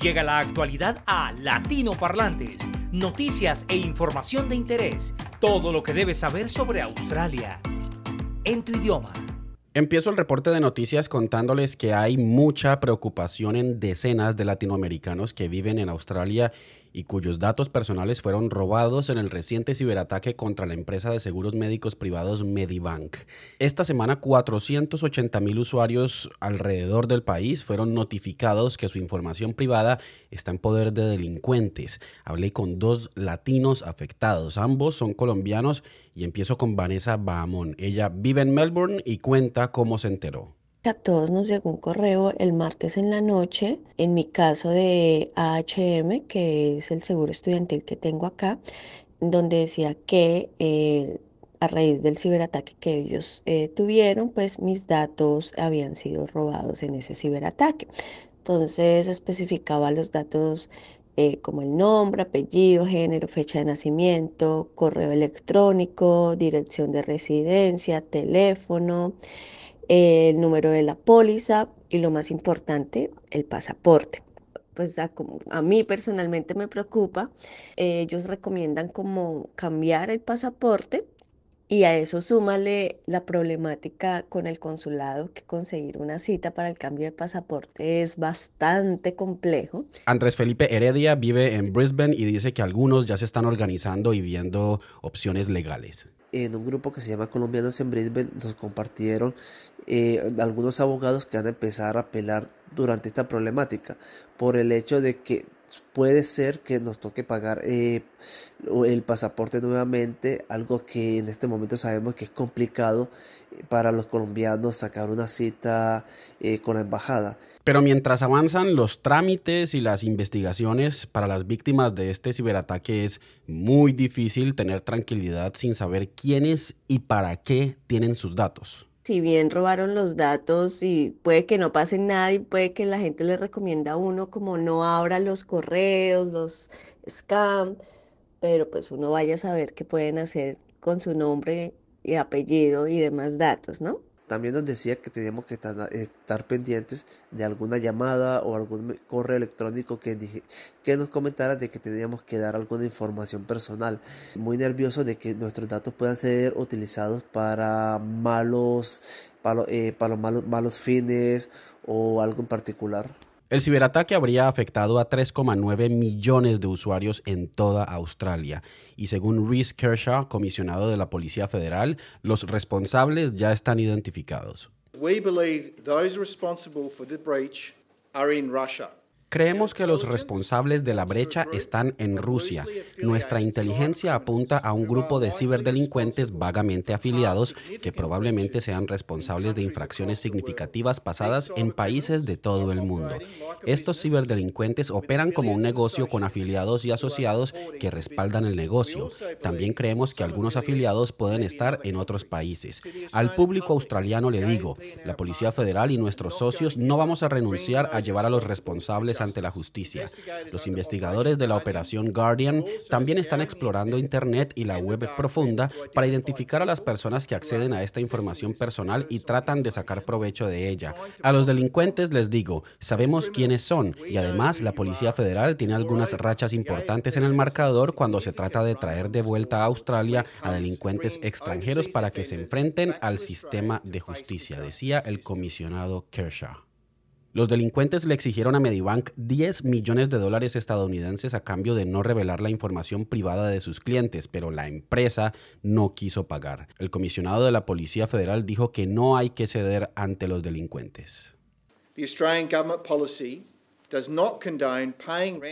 Llega la actualidad a Latino Parlantes, noticias e información de interés, todo lo que debes saber sobre Australia, en tu idioma. Empiezo el reporte de noticias contándoles que hay mucha preocupación en decenas de latinoamericanos que viven en Australia y cuyos datos personales fueron robados en el reciente ciberataque contra la empresa de seguros médicos privados Medibank. Esta semana 480 mil usuarios alrededor del país fueron notificados que su información privada está en poder de delincuentes. Hablé con dos latinos afectados, ambos son colombianos y empiezo con Vanessa Bahamón. Ella vive en Melbourne y cuenta cómo se enteró. A todos nos llegó un correo el martes en la noche, en mi caso de AHM, que es el seguro estudiantil que tengo acá, donde decía que eh, a raíz del ciberataque que ellos eh, tuvieron, pues mis datos habían sido robados en ese ciberataque. Entonces especificaba los datos eh, como el nombre, apellido, género, fecha de nacimiento, correo electrónico, dirección de residencia, teléfono el número de la póliza y lo más importante, el pasaporte. Pues a, a mí personalmente me preocupa. ellos recomiendan como cambiar el pasaporte y a eso súmale la problemática con el consulado, que conseguir una cita para el cambio de pasaporte es bastante complejo. Andrés Felipe Heredia vive en Brisbane y dice que algunos ya se están organizando y viendo opciones legales en un grupo que se llama Colombianos en Brisbane nos compartieron eh, algunos abogados que van a empezar a apelar durante esta problemática por el hecho de que puede ser que nos toque pagar eh, el pasaporte nuevamente, algo que en este momento sabemos que es complicado eh, para los colombianos sacar una cita eh, con la embajada. Pero mientras avanzan los trámites y las investigaciones para las víctimas de este ciberataque es muy difícil tener tranquilidad sin saber quiénes y para qué tienen sus datos si bien robaron los datos y puede que no pase nada y puede que la gente le recomienda a uno como no abra los correos, los scam, pero pues uno vaya a saber qué pueden hacer con su nombre y apellido y demás datos, ¿no? También nos decía que teníamos que estar, pendientes de alguna llamada o algún correo electrónico que, nos comentara de que teníamos que dar alguna información personal. Muy nervioso de que nuestros datos puedan ser utilizados para malos, para, eh, para malos, malos fines o algo en particular. El ciberataque habría afectado a 3,9 millones de usuarios en toda Australia y según Reese Kershaw, comisionado de la Policía Federal, los responsables ya están identificados. We believe those responsible for the breach are in Russia. Creemos que los responsables de la brecha están en Rusia. Nuestra inteligencia apunta a un grupo de ciberdelincuentes vagamente afiliados que probablemente sean responsables de infracciones significativas pasadas en países de todo el mundo. Estos ciberdelincuentes operan como un negocio con afiliados y asociados que respaldan el negocio. También creemos que algunos afiliados pueden estar en otros países. Al público australiano le digo, la Policía Federal y nuestros socios no vamos a renunciar a llevar a los responsables ante la justicia. Los investigadores de la operación Guardian también están explorando Internet y la web profunda para identificar a las personas que acceden a esta información personal y tratan de sacar provecho de ella. A los delincuentes les digo, sabemos quiénes son y además la Policía Federal tiene algunas rachas importantes en el marcador cuando se trata de traer de vuelta a Australia a delincuentes extranjeros para que se enfrenten al sistema de justicia, decía el comisionado Kershaw. Los delincuentes le exigieron a Medibank 10 millones de dólares estadounidenses a cambio de no revelar la información privada de sus clientes, pero la empresa no quiso pagar. El comisionado de la Policía Federal dijo que no hay que ceder ante los delincuentes.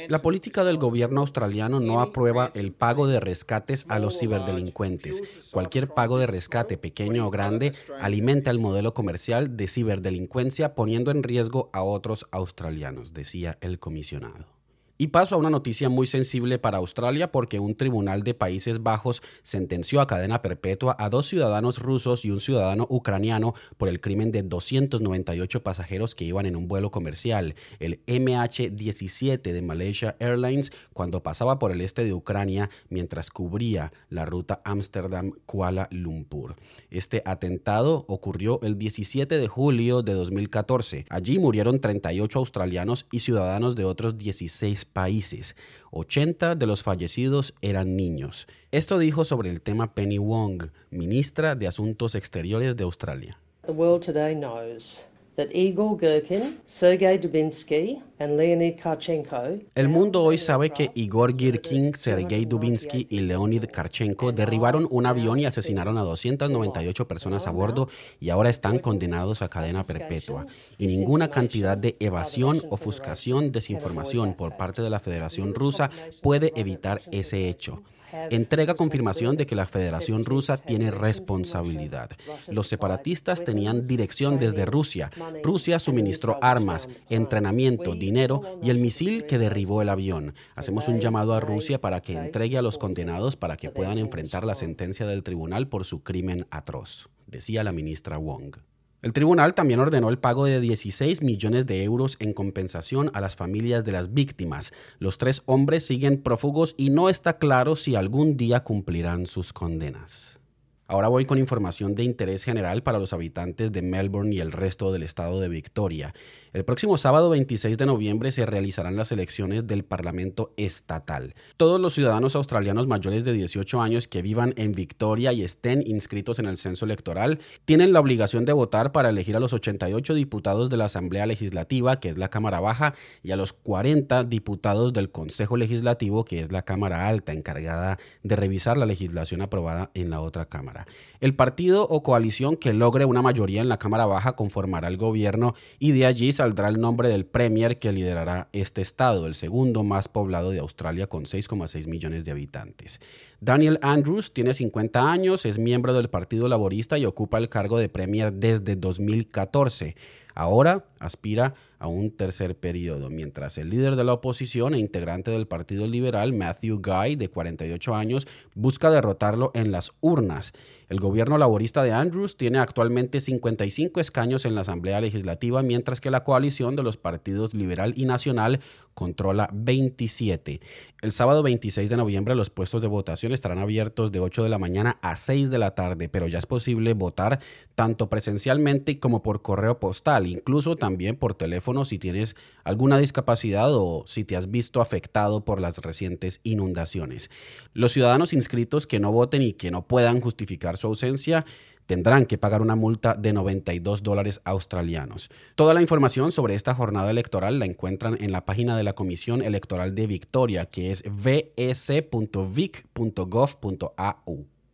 La política del gobierno australiano no aprueba el pago de rescates a los ciberdelincuentes. Cualquier pago de rescate, pequeño o grande, alimenta el modelo comercial de ciberdelincuencia poniendo en riesgo a otros australianos, decía el comisionado. Y paso a una noticia muy sensible para Australia porque un tribunal de Países Bajos sentenció a cadena perpetua a dos ciudadanos rusos y un ciudadano ucraniano por el crimen de 298 pasajeros que iban en un vuelo comercial, el MH17 de Malaysia Airlines, cuando pasaba por el este de Ucrania mientras cubría la ruta Ámsterdam-Kuala Lumpur. Este atentado ocurrió el 17 de julio de 2014. Allí murieron 38 australianos y ciudadanos de otros 16 países. 80 de los fallecidos eran niños. Esto dijo sobre el tema Penny Wong, ministra de Asuntos Exteriores de Australia. That Igor Girkin, Sergei Dubinsky and Leonid Karchenko El mundo hoy sabe que Igor Girkin, Sergei Dubinsky y Leonid Karchenko derribaron un avión y asesinaron a 298 personas a bordo y ahora están condenados a cadena perpetua. Y ninguna cantidad de evasión, ofuscación, desinformación por parte de la Federación Rusa puede evitar ese hecho entrega confirmación de que la Federación Rusa tiene responsabilidad. Los separatistas tenían dirección desde Rusia. Rusia suministró armas, entrenamiento, dinero y el misil que derribó el avión. Hacemos un llamado a Rusia para que entregue a los condenados para que puedan enfrentar la sentencia del tribunal por su crimen atroz, decía la ministra Wong. El tribunal también ordenó el pago de 16 millones de euros en compensación a las familias de las víctimas. Los tres hombres siguen prófugos y no está claro si algún día cumplirán sus condenas. Ahora voy con información de interés general para los habitantes de Melbourne y el resto del estado de Victoria. El próximo sábado 26 de noviembre se realizarán las elecciones del Parlamento Estatal. Todos los ciudadanos australianos mayores de 18 años que vivan en Victoria y estén inscritos en el censo electoral tienen la obligación de votar para elegir a los 88 diputados de la Asamblea Legislativa, que es la Cámara Baja, y a los 40 diputados del Consejo Legislativo, que es la Cámara Alta, encargada de revisar la legislación aprobada en la otra Cámara. El partido o coalición que logre una mayoría en la Cámara Baja conformará el gobierno y de allí saldrá el nombre del Premier que liderará este estado, el segundo más poblado de Australia con 6,6 millones de habitantes. Daniel Andrews tiene 50 años, es miembro del Partido Laborista y ocupa el cargo de Premier desde 2014. Ahora aspira a un tercer periodo, mientras el líder de la oposición e integrante del Partido Liberal, Matthew Guy, de 48 años, busca derrotarlo en las urnas. El gobierno laborista de Andrews tiene actualmente 55 escaños en la Asamblea Legislativa, mientras que la coalición de los partidos Liberal y Nacional controla 27. El sábado 26 de noviembre los puestos de votación estarán abiertos de 8 de la mañana a 6 de la tarde, pero ya es posible votar tanto presencialmente como por correo postal, incluso también por teléfono si tienes alguna discapacidad o si te has visto afectado por las recientes inundaciones. Los ciudadanos inscritos que no voten y que no puedan justificar su ausencia tendrán que pagar una multa de 92 dólares australianos. Toda la información sobre esta jornada electoral la encuentran en la página de la Comisión Electoral de Victoria, que es vs.vic.gov.au.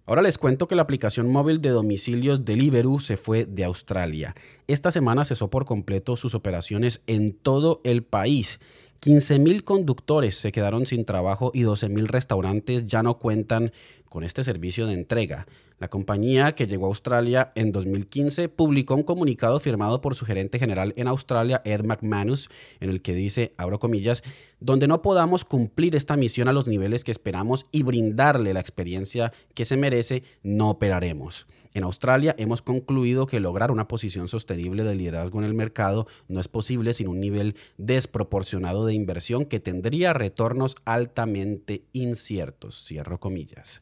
Ahora les cuento que la aplicación móvil de domicilios Deliveroo se fue de Australia. Esta semana cesó por completo sus operaciones en todo el país. 15.000 conductores se quedaron sin trabajo y 12.000 restaurantes ya no cuentan con este servicio de entrega. La compañía, que llegó a Australia en 2015, publicó un comunicado firmado por su gerente general en Australia, Ed McManus, en el que dice, abro comillas, donde no podamos cumplir esta misión a los niveles que esperamos y brindarle la experiencia que se merece, no operaremos. En Australia hemos concluido que lograr una posición sostenible de liderazgo en el mercado no es posible sin un nivel desproporcionado de inversión que tendría retornos altamente inciertos. Cierro comillas.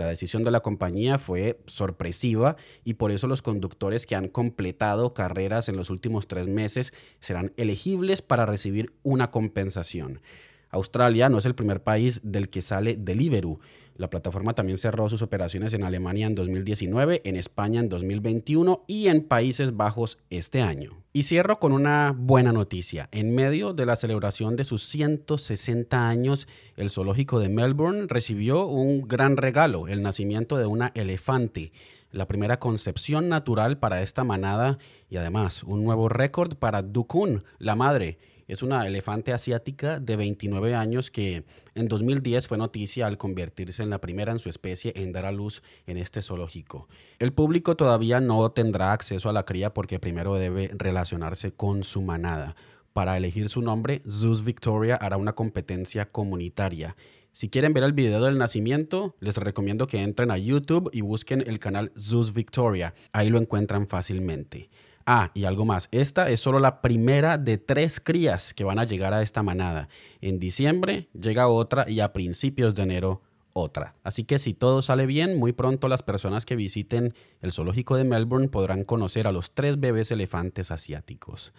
La decisión de la compañía fue sorpresiva y por eso los conductores que han completado carreras en los últimos tres meses serán elegibles para recibir una compensación. Australia no es el primer país del que sale Deliveroo. La plataforma también cerró sus operaciones en Alemania en 2019, en España en 2021 y en Países Bajos este año. Y cierro con una buena noticia. En medio de la celebración de sus 160 años, el zoológico de Melbourne recibió un gran regalo, el nacimiento de una elefante la primera concepción natural para esta manada y además un nuevo récord para Dukun, la madre, es una elefante asiática de 29 años que en 2010 fue noticia al convertirse en la primera en su especie en dar a luz en este zoológico. El público todavía no tendrá acceso a la cría porque primero debe relacionarse con su manada. Para elegir su nombre, Zeus Victoria hará una competencia comunitaria. Si quieren ver el video del nacimiento, les recomiendo que entren a YouTube y busquen el canal Zeus Victoria. Ahí lo encuentran fácilmente. Ah, y algo más. Esta es solo la primera de tres crías que van a llegar a esta manada. En diciembre llega otra y a principios de enero otra. Así que si todo sale bien, muy pronto las personas que visiten el zoológico de Melbourne podrán conocer a los tres bebés elefantes asiáticos.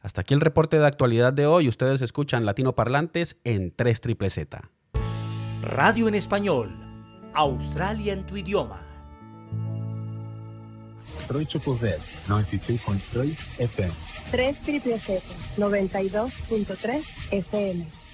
Hasta aquí el reporte de actualidad de hoy. Ustedes escuchan Latino Parlantes en 3 Triple Z. Radio en español. Australia en tu idioma. 3 92.3 FM. 3 Triple Z, 92.3 FM.